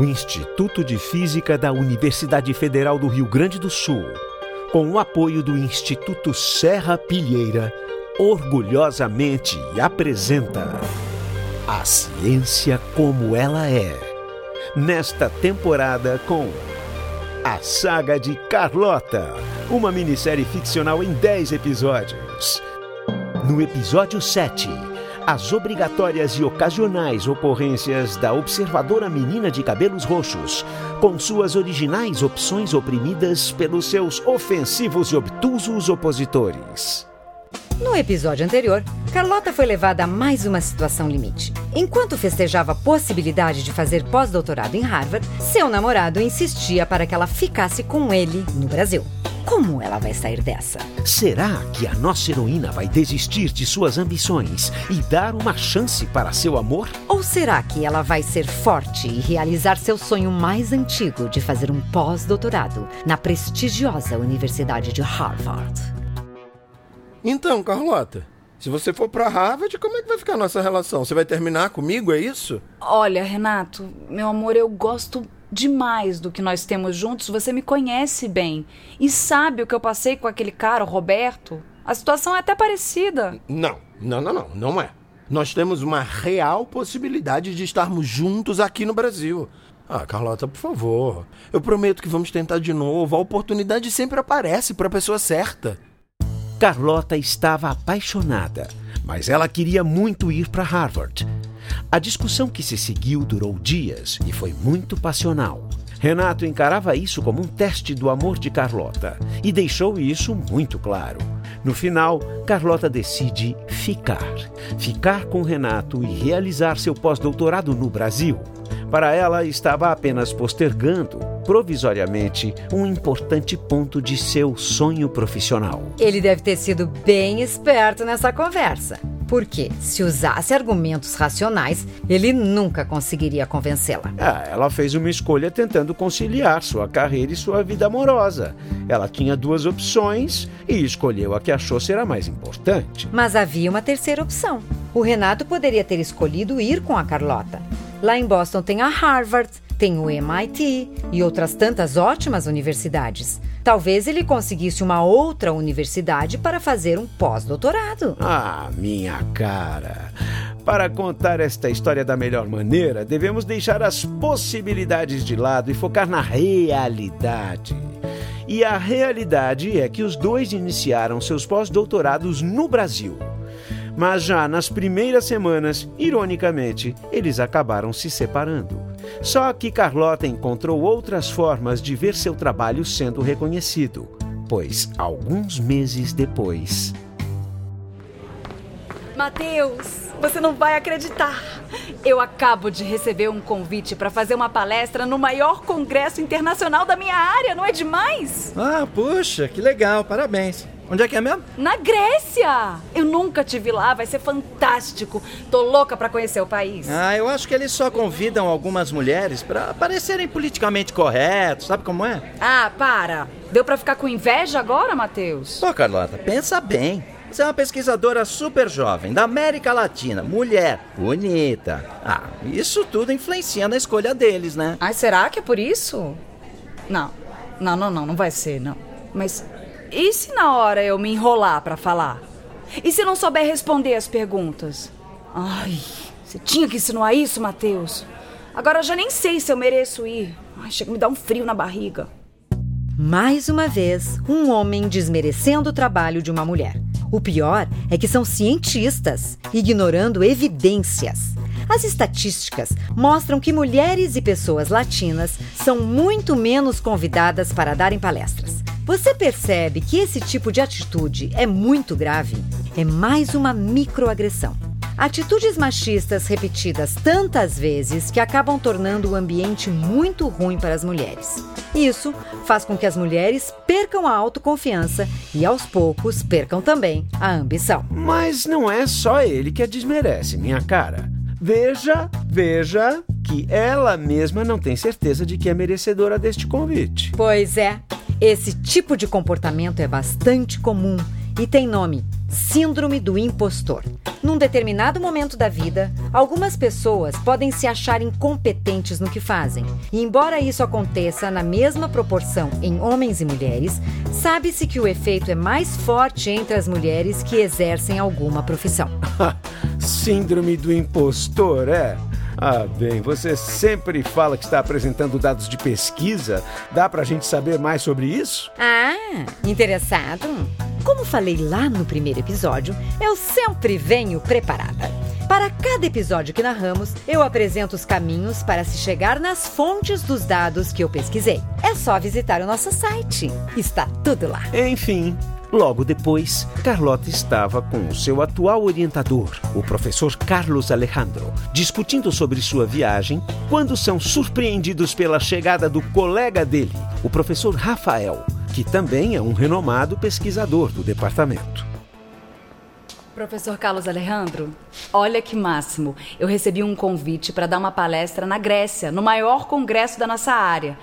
o Instituto de Física da Universidade Federal do Rio Grande do Sul, com o apoio do Instituto Serra Pilheira, orgulhosamente apresenta A Ciência como ela é. Nesta temporada com A Saga de Carlota, uma minissérie ficcional em 10 episódios. No episódio 7, as obrigatórias e ocasionais ocorrências da observadora menina de cabelos roxos, com suas originais opções oprimidas pelos seus ofensivos e obtusos opositores. No episódio anterior, Carlota foi levada a mais uma situação limite. Enquanto festejava a possibilidade de fazer pós-doutorado em Harvard, seu namorado insistia para que ela ficasse com ele no Brasil. Como ela vai sair dessa? Será que a nossa heroína vai desistir de suas ambições e dar uma chance para seu amor? Ou será que ela vai ser forte e realizar seu sonho mais antigo de fazer um pós-doutorado na prestigiosa Universidade de Harvard? Então, Carlota, se você for para Harvard, como é que vai ficar a nossa relação? Você vai terminar comigo, é isso? Olha, Renato, meu amor, eu gosto demais do que nós temos juntos. Você me conhece bem e sabe o que eu passei com aquele cara, o Roberto. A situação é até parecida. Não, não, não, não, não é. Nós temos uma real possibilidade de estarmos juntos aqui no Brasil. Ah, Carlota, por favor. Eu prometo que vamos tentar de novo. A oportunidade sempre aparece para a pessoa certa. Carlota estava apaixonada, mas ela queria muito ir para Harvard. A discussão que se seguiu durou dias e foi muito passional. Renato encarava isso como um teste do amor de Carlota e deixou isso muito claro. No final, Carlota decide ficar. Ficar com Renato e realizar seu pós-doutorado no Brasil. Para ela, estava apenas postergando, provisoriamente, um importante ponto de seu sonho profissional. Ele deve ter sido bem esperto nessa conversa. Porque, se usasse argumentos racionais, ele nunca conseguiria convencê-la. Ah, ela fez uma escolha tentando conciliar sua carreira e sua vida amorosa. Ela tinha duas opções e escolheu a que achou ser a mais importante. Mas havia uma terceira opção. O Renato poderia ter escolhido ir com a Carlota. Lá em Boston tem a Harvard, tem o MIT e outras tantas ótimas universidades. Talvez ele conseguisse uma outra universidade para fazer um pós-doutorado. Ah, minha cara. Para contar esta história da melhor maneira, devemos deixar as possibilidades de lado e focar na realidade. E a realidade é que os dois iniciaram seus pós-doutorados no Brasil. Mas já nas primeiras semanas, ironicamente, eles acabaram se separando. Só que Carlota encontrou outras formas de ver seu trabalho sendo reconhecido, pois alguns meses depois. Mateus, você não vai acreditar. Eu acabo de receber um convite para fazer uma palestra no maior congresso internacional da minha área, não é demais? Ah, puxa, que legal, parabéns. Onde é que é mesmo? Na Grécia! Eu nunca tive lá, vai ser fantástico. Tô louca para conhecer o país. Ah, eu acho que eles só convidam algumas mulheres para parecerem politicamente corretos, sabe como é? Ah, para. Deu para ficar com inveja agora, Matheus? Pô, Carlota, pensa bem. Você é uma pesquisadora super jovem, da América Latina, mulher, bonita. Ah, isso tudo influencia na escolha deles, né? Ai, será que é por isso? Não, não, não, não, não vai ser, não. Mas e se na hora eu me enrolar para falar? E se não souber responder as perguntas? Ai, você tinha que insinuar isso, Matheus. Agora eu já nem sei se eu mereço ir. Ai, chega a me dar um frio na barriga. Mais uma vez, um homem desmerecendo o trabalho de uma mulher. O pior é que são cientistas, ignorando evidências. As estatísticas mostram que mulheres e pessoas latinas são muito menos convidadas para darem palestras. Você percebe que esse tipo de atitude é muito grave? É mais uma microagressão. Atitudes machistas repetidas tantas vezes que acabam tornando o ambiente muito ruim para as mulheres. Isso faz com que as mulheres percam a autoconfiança e, aos poucos, percam também a ambição. Mas não é só ele que a desmerece, minha cara. Veja, veja que ela mesma não tem certeza de que é merecedora deste convite. Pois é. Esse tipo de comportamento é bastante comum e tem nome: Síndrome do impostor. Num determinado momento da vida, algumas pessoas podem se achar incompetentes no que fazem. E embora isso aconteça na mesma proporção em homens e mulheres, sabe-se que o efeito é mais forte entre as mulheres que exercem alguma profissão. Síndrome do impostor, é? Ah, bem, você sempre fala que está apresentando dados de pesquisa. Dá pra gente saber mais sobre isso? Ah, interessado? Como falei lá no primeiro episódio, eu sempre venho preparada. Para cada episódio que narramos, eu apresento os caminhos para se chegar nas fontes dos dados que eu pesquisei. É só visitar o nosso site. Está tudo lá. Enfim, Logo depois, Carlota estava com o seu atual orientador, o professor Carlos Alejandro, discutindo sobre sua viagem, quando são surpreendidos pela chegada do colega dele, o professor Rafael, que também é um renomado pesquisador do departamento. Professor Carlos Alejandro, olha que máximo. Eu recebi um convite para dar uma palestra na Grécia, no maior congresso da nossa área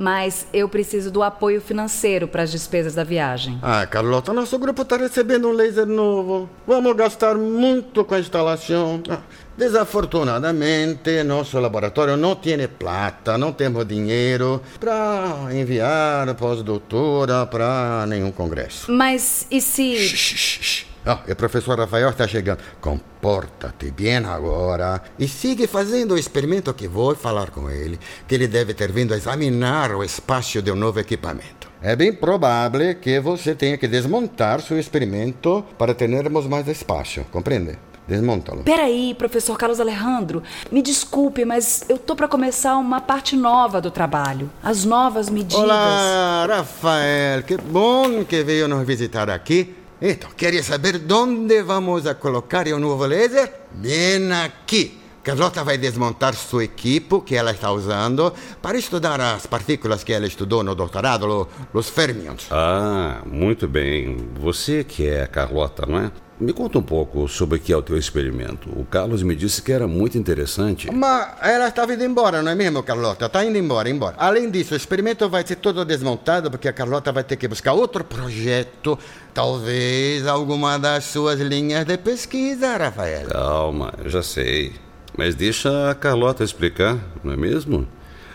mas eu preciso do apoio financeiro para as despesas da viagem. Ah, Carlota, nosso grupo está recebendo um laser novo. Vamos gastar muito com a instalação. Ah, desafortunadamente, nosso laboratório não tem plata, não temos dinheiro para enviar pós-doutora para nenhum congresso. Mas e se. Shh, shh, shh. Oh, o professor Rafael está chegando. Comporta-te bem agora e siga fazendo o experimento que vou falar com ele, que ele deve ter vindo a examinar o espaço de um novo equipamento. É bem provável que você tenha que desmontar seu experimento para termos mais espaço, compreende? Desmonta-lo. Peraí, professor Carlos Alejandro. Me desculpe, mas eu tô para começar uma parte nova do trabalho. As novas medidas. Olá, Rafael. Que bom que veio nos visitar aqui. Então, queria saber onde vamos a colocar o novo laser? Bem aqui. Carlota vai desmontar sua equipe que ela está usando para estudar as partículas que ela estudou no doutorado, os fermions. Ah, muito bem. Você que é a Carlota, não é? Me conta um pouco sobre o que é o teu experimento. O Carlos me disse que era muito interessante. Mas ela estava indo embora, não é mesmo, Carlota? Está indo embora, embora. Além disso, o experimento vai ser todo desmontado porque a Carlota vai ter que buscar outro projeto. Talvez alguma das suas linhas de pesquisa, Rafael. Calma, já sei. Mas deixa a Carlota explicar, não é mesmo?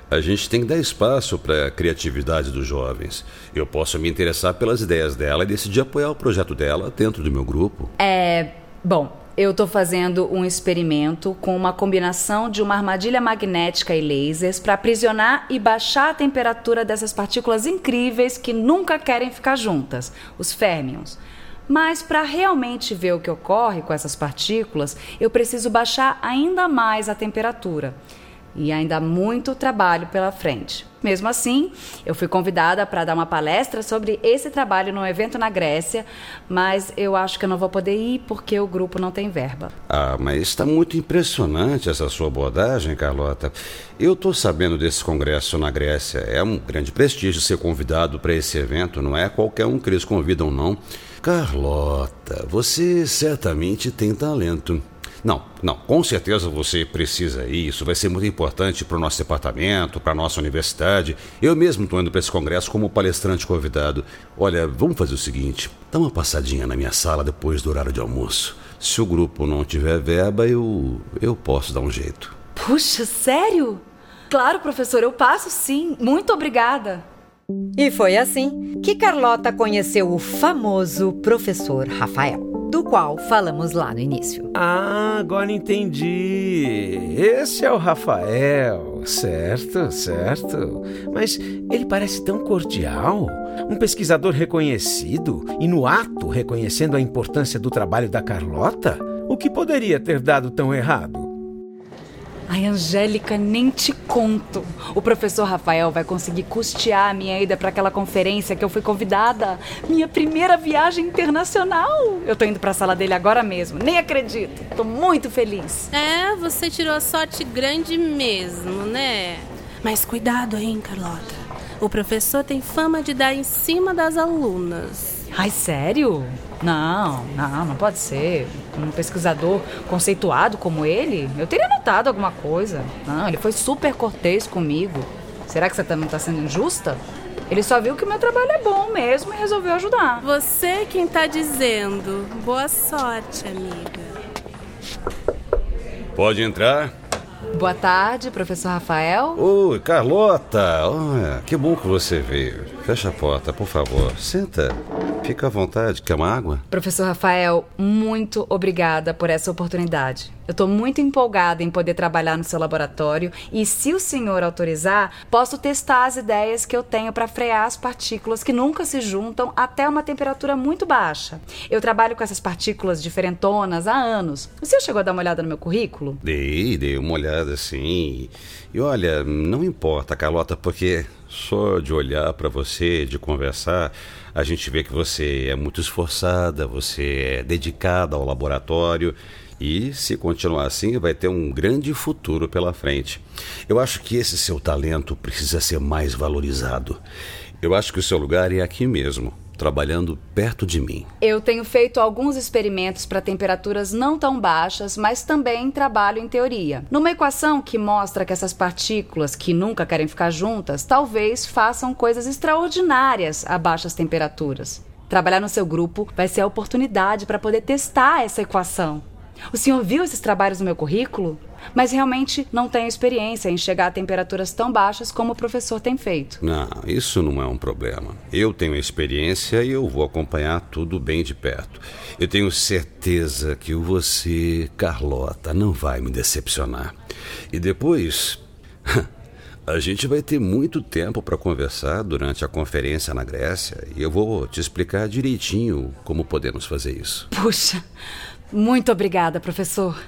A gente tem que dar espaço para a criatividade dos jovens. Eu posso me interessar pelas ideias dela e decidir apoiar o projeto dela dentro do meu grupo. É. Bom, eu estou fazendo um experimento com uma combinação de uma armadilha magnética e lasers para aprisionar e baixar a temperatura dessas partículas incríveis que nunca querem ficar juntas, os férmions. Mas para realmente ver o que ocorre com essas partículas, eu preciso baixar ainda mais a temperatura e ainda há muito trabalho pela frente. Mesmo assim, eu fui convidada para dar uma palestra sobre esse trabalho num evento na Grécia, mas eu acho que eu não vou poder ir porque o grupo não tem verba. Ah, mas está muito impressionante essa sua abordagem, Carlota. Eu estou sabendo desse congresso na Grécia. É um grande prestígio ser convidado para esse evento, não é qualquer um que eles convidam, não. Carlota, você certamente tem talento. Não, não, com certeza você precisa ir. Isso vai ser muito importante para o nosso departamento, para a nossa universidade. Eu mesmo estou indo para esse congresso como palestrante convidado. Olha, vamos fazer o seguinte: dá uma passadinha na minha sala depois do horário de almoço. Se o grupo não tiver verba, eu, eu posso dar um jeito. Puxa, sério? Claro, professor, eu passo sim. Muito obrigada. E foi assim que Carlota conheceu o famoso professor Rafael do qual falamos lá no início. Ah, agora entendi. Esse é o Rafael. Certo, certo. Mas ele parece tão cordial. Um pesquisador reconhecido e no ato reconhecendo a importância do trabalho da Carlota? O que poderia ter dado tão errado? Ai, Angélica, nem te conto. O professor Rafael vai conseguir custear a minha ida para aquela conferência que eu fui convidada. Minha primeira viagem internacional. Eu tô indo para a sala dele agora mesmo. Nem acredito. Tô muito feliz. É, você tirou a sorte grande mesmo, né? Mas cuidado, hein, Carlota. O professor tem fama de dar em cima das alunas. Ai, sério? Não, não, não pode ser. Um pesquisador conceituado como ele, eu teria notado alguma coisa. Não, ele foi super cortês comigo. Será que você também está sendo injusta? Ele só viu que o meu trabalho é bom mesmo e resolveu ajudar. Você quem tá dizendo. Boa sorte, amiga. Pode entrar? Boa tarde, professor Rafael. Oi, Carlota! Olha, que bom que você veio. Fecha a porta, por favor. Senta. Fica à vontade. Quer uma água? Professor Rafael, muito obrigada por essa oportunidade. Eu estou muito empolgada em poder trabalhar no seu laboratório e, se o senhor autorizar, posso testar as ideias que eu tenho para frear as partículas que nunca se juntam até uma temperatura muito baixa. Eu trabalho com essas partículas diferentonas há anos. O senhor chegou a dar uma olhada no meu currículo? Dei, dei uma olhada sim. E olha, não importa, Carlota, porque só de olhar para você, de conversar, a gente vê que você é muito esforçada, você é dedicada ao laboratório e, se continuar assim, vai ter um grande futuro pela frente. Eu acho que esse seu talento precisa ser mais valorizado. Eu acho que o seu lugar é aqui mesmo trabalhando perto de mim. Eu tenho feito alguns experimentos para temperaturas não tão baixas, mas também trabalho em teoria. Numa equação que mostra que essas partículas que nunca querem ficar juntas talvez façam coisas extraordinárias a baixas temperaturas. Trabalhar no seu grupo vai ser a oportunidade para poder testar essa equação. O senhor viu esses trabalhos no meu currículo? Mas realmente não tenho experiência em chegar a temperaturas tão baixas como o professor tem feito. Não, isso não é um problema. Eu tenho experiência e eu vou acompanhar tudo bem de perto. Eu tenho certeza que você, Carlota, não vai me decepcionar. E depois. A gente vai ter muito tempo para conversar durante a conferência na Grécia e eu vou te explicar direitinho como podemos fazer isso. Puxa, muito obrigada, professor.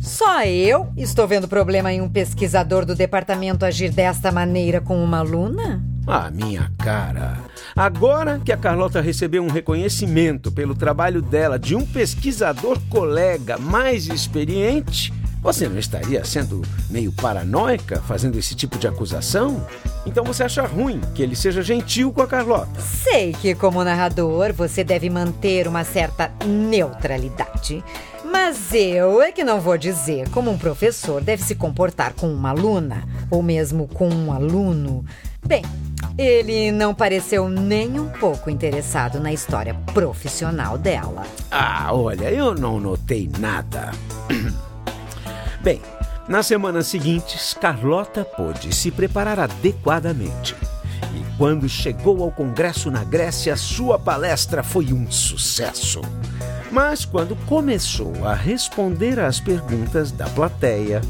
Só eu estou vendo problema em um pesquisador do departamento agir desta maneira com uma aluna? Ah, minha cara. Agora que a Carlota recebeu um reconhecimento pelo trabalho dela de um pesquisador colega mais experiente, você não estaria sendo meio paranoica fazendo esse tipo de acusação? Então você acha ruim que ele seja gentil com a Carlota? Sei que, como narrador, você deve manter uma certa neutralidade. Mas eu é que não vou dizer como um professor deve se comportar com uma aluna, ou mesmo com um aluno. Bem, ele não pareceu nem um pouco interessado na história profissional dela. Ah, olha, eu não notei nada. Bem, nas semanas seguintes, Carlota pôde se preparar adequadamente. E quando chegou ao congresso na Grécia, sua palestra foi um sucesso. Mas quando começou a responder às perguntas da plateia.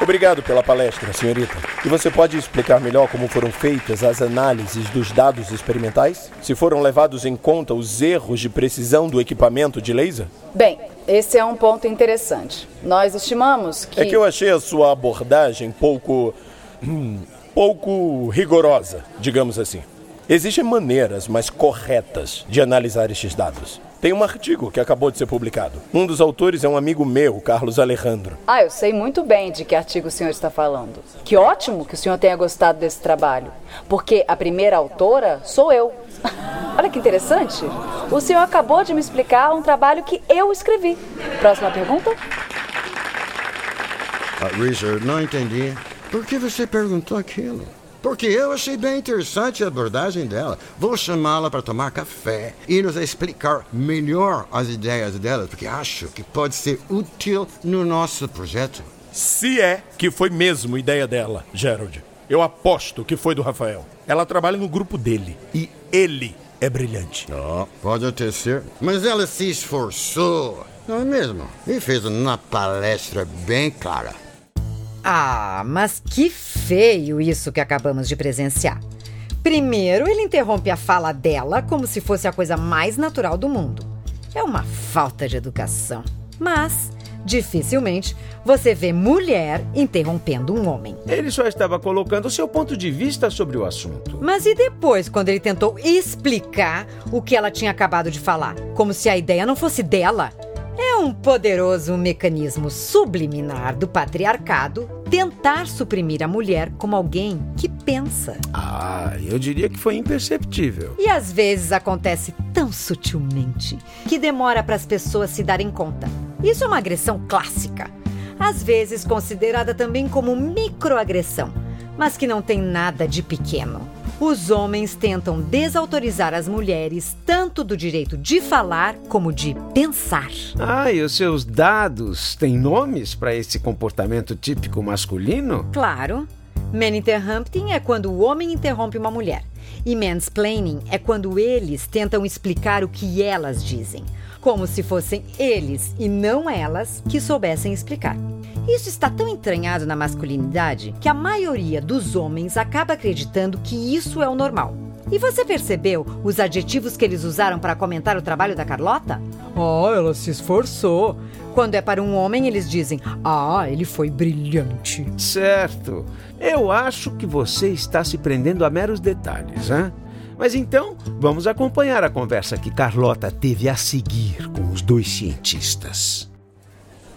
Obrigado pela palestra, senhorita. E você pode explicar melhor como foram feitas as análises dos dados experimentais? Se foram levados em conta os erros de precisão do equipamento de laser? Bem, esse é um ponto interessante. Nós estimamos que. É que eu achei a sua abordagem pouco. Hum, pouco rigorosa, digamos assim. Existem maneiras mais corretas de analisar estes dados. Tem um artigo que acabou de ser publicado. Um dos autores é um amigo meu, Carlos Alejandro. Ah, eu sei muito bem de que artigo o senhor está falando. Que ótimo que o senhor tenha gostado desse trabalho. Porque a primeira autora sou eu. Olha que interessante. O senhor acabou de me explicar um trabalho que eu escrevi. Próxima pergunta? Ah, Richard, não entendi. Por que você perguntou aquilo? Porque eu achei bem interessante a abordagem dela. Vou chamá-la para tomar café e nos explicar melhor as ideias dela, porque acho que pode ser útil no nosso projeto. Se é que foi mesmo ideia dela, Gerald. Eu aposto que foi do Rafael. Ela trabalha no grupo dele e ele é brilhante. Oh, pode até ser. Mas ela se esforçou, não é mesmo? E fez uma palestra bem clara. Ah, mas que feio isso que acabamos de presenciar. Primeiro, ele interrompe a fala dela como se fosse a coisa mais natural do mundo. É uma falta de educação. Mas, dificilmente, você vê mulher interrompendo um homem. Ele só estava colocando seu ponto de vista sobre o assunto. Mas e depois, quando ele tentou explicar o que ela tinha acabado de falar? Como se a ideia não fosse dela? É um poderoso mecanismo subliminar do patriarcado tentar suprimir a mulher como alguém que pensa. Ah, eu diria que foi imperceptível. E às vezes acontece tão sutilmente que demora para as pessoas se darem conta. Isso é uma agressão clássica, às vezes considerada também como microagressão, mas que não tem nada de pequeno. Os homens tentam desautorizar as mulheres tanto do direito de falar como de pensar. Ah, e os seus dados têm nomes para esse comportamento típico masculino? Claro. Maninterrupting é quando o homem interrompe uma mulher. E mansplaining é quando eles tentam explicar o que elas dizem, como se fossem eles e não elas que soubessem explicar. Isso está tão entranhado na masculinidade que a maioria dos homens acaba acreditando que isso é o normal. E você percebeu os adjetivos que eles usaram para comentar o trabalho da Carlota? Oh, ela se esforçou. Quando é para um homem, eles dizem: Ah, ele foi brilhante. Certo. Eu acho que você está se prendendo a meros detalhes, hein? Mas então, vamos acompanhar a conversa que Carlota teve a seguir com os dois cientistas.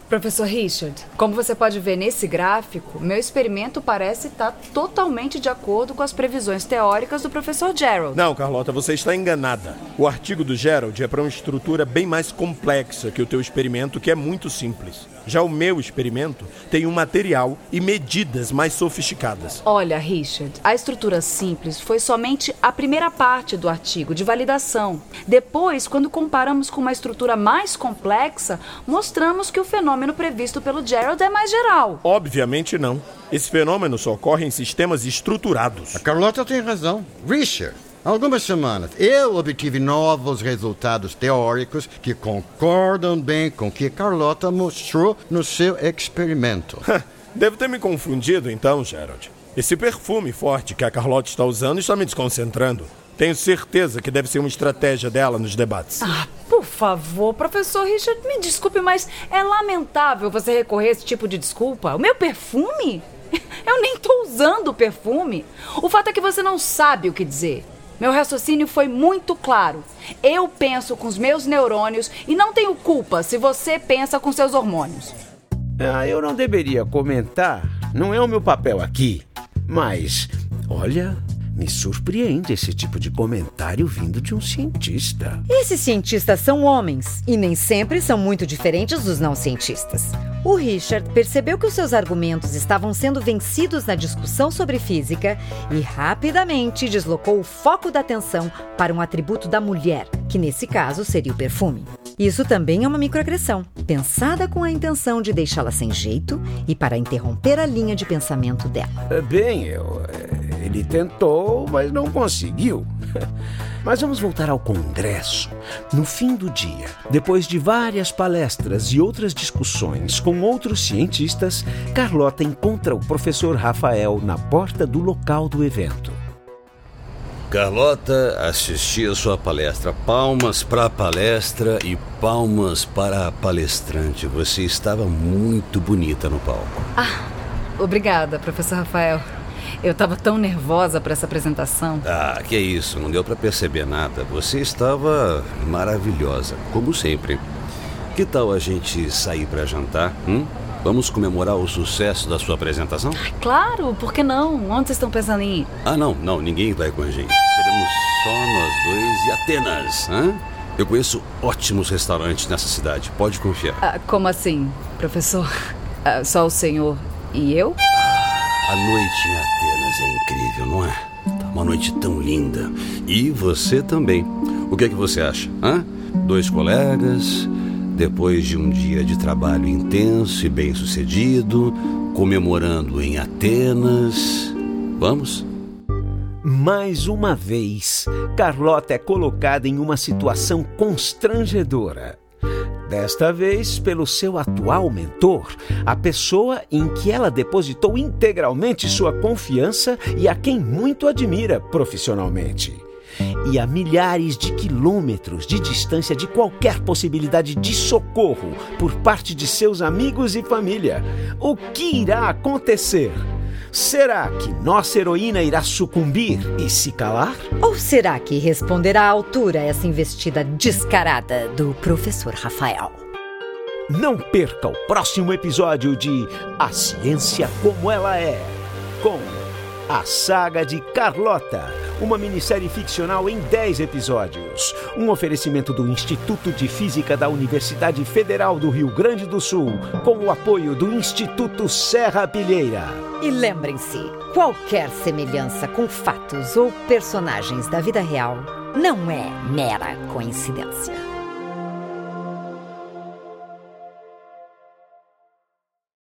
Professor Richard, como você pode ver nesse gráfico, meu experimento parece estar totalmente de acordo com as previsões teóricas do professor Gerald. Não, Carlota, você está enganada. O artigo do Gerald é para uma estrutura bem mais complexa que o teu experimento, que é muito simples. Já o meu experimento tem um material e medidas mais sofisticadas. Olha, Richard, a estrutura simples foi somente a primeira parte do artigo de validação. Depois, quando comparamos com uma estrutura mais complexa, mostramos que o fenômeno previsto pelo Gerald é mais geral. Obviamente não. Esse fenômeno só ocorre em sistemas estruturados. A Carlota tem razão. Richard, Há algumas semanas eu obtive novos resultados teóricos que concordam bem com o que Carlota mostrou no seu experimento. Devo ter me confundido então, Gerald. Esse perfume forte que a Carlota está usando está me desconcentrando. Tenho certeza que deve ser uma estratégia dela nos debates. Ah, por favor, professor Richard, me desculpe, mas é lamentável você recorrer a esse tipo de desculpa. O meu perfume? Eu nem estou usando o perfume. O fato é que você não sabe o que dizer. Meu raciocínio foi muito claro. Eu penso com os meus neurônios e não tenho culpa se você pensa com seus hormônios. Ah, eu não deveria comentar. Não é o meu papel aqui. Mas, olha, me surpreende esse tipo de comentário vindo de um cientista. Esses cientistas são homens e nem sempre são muito diferentes dos não cientistas. O Richard percebeu que os seus argumentos estavam sendo vencidos na discussão sobre física e rapidamente deslocou o foco da atenção para um atributo da mulher, que nesse caso seria o perfume. Isso também é uma microagressão, pensada com a intenção de deixá-la sem jeito e para interromper a linha de pensamento dela. Bem, eu, ele tentou, mas não conseguiu. Mas vamos voltar ao Congresso. No fim do dia, depois de várias palestras e outras discussões com outros cientistas, Carlota encontra o professor Rafael na porta do local do evento. Carlota, assisti a sua palestra. Palmas para a palestra e palmas para a palestrante. Você estava muito bonita no palco. Ah, obrigada, professor Rafael. Eu estava tão nervosa para essa apresentação. Ah, que isso, não deu para perceber nada. Você estava maravilhosa, como sempre. Que tal a gente sair para jantar? Hum? Vamos comemorar o sucesso da sua apresentação? Claro, por que não? Onde vocês estão pensando em ir? Ah, não, não, ninguém vai com a gente. Seremos só nós dois e Atenas, hã? Eu conheço ótimos restaurantes nessa cidade, pode confiar. Ah, como assim, professor? Ah, só o senhor e eu? A noite em Atenas é incrível, não é? Uma noite tão linda. E você também. O que é que você acha? Hã? Dois colegas, depois de um dia de trabalho intenso e bem sucedido, comemorando em Atenas. Vamos? Mais uma vez, Carlota é colocada em uma situação constrangedora. Desta vez, pelo seu atual mentor, a pessoa em que ela depositou integralmente sua confiança e a quem muito admira profissionalmente. E a milhares de quilômetros de distância de qualquer possibilidade de socorro por parte de seus amigos e família. O que irá acontecer? Será que nossa heroína irá sucumbir e se calar? Ou será que responderá à altura essa investida descarada do professor Rafael? Não perca o próximo episódio de A Ciência Como Ela É, com A Saga de Carlota, uma minissérie ficcional em 10 episódios. Um oferecimento do Instituto de Física da Universidade Federal do Rio Grande do Sul, com o apoio do Instituto Serra Pilheira. E lembrem-se, qualquer semelhança com fatos ou personagens da vida real não é mera coincidência.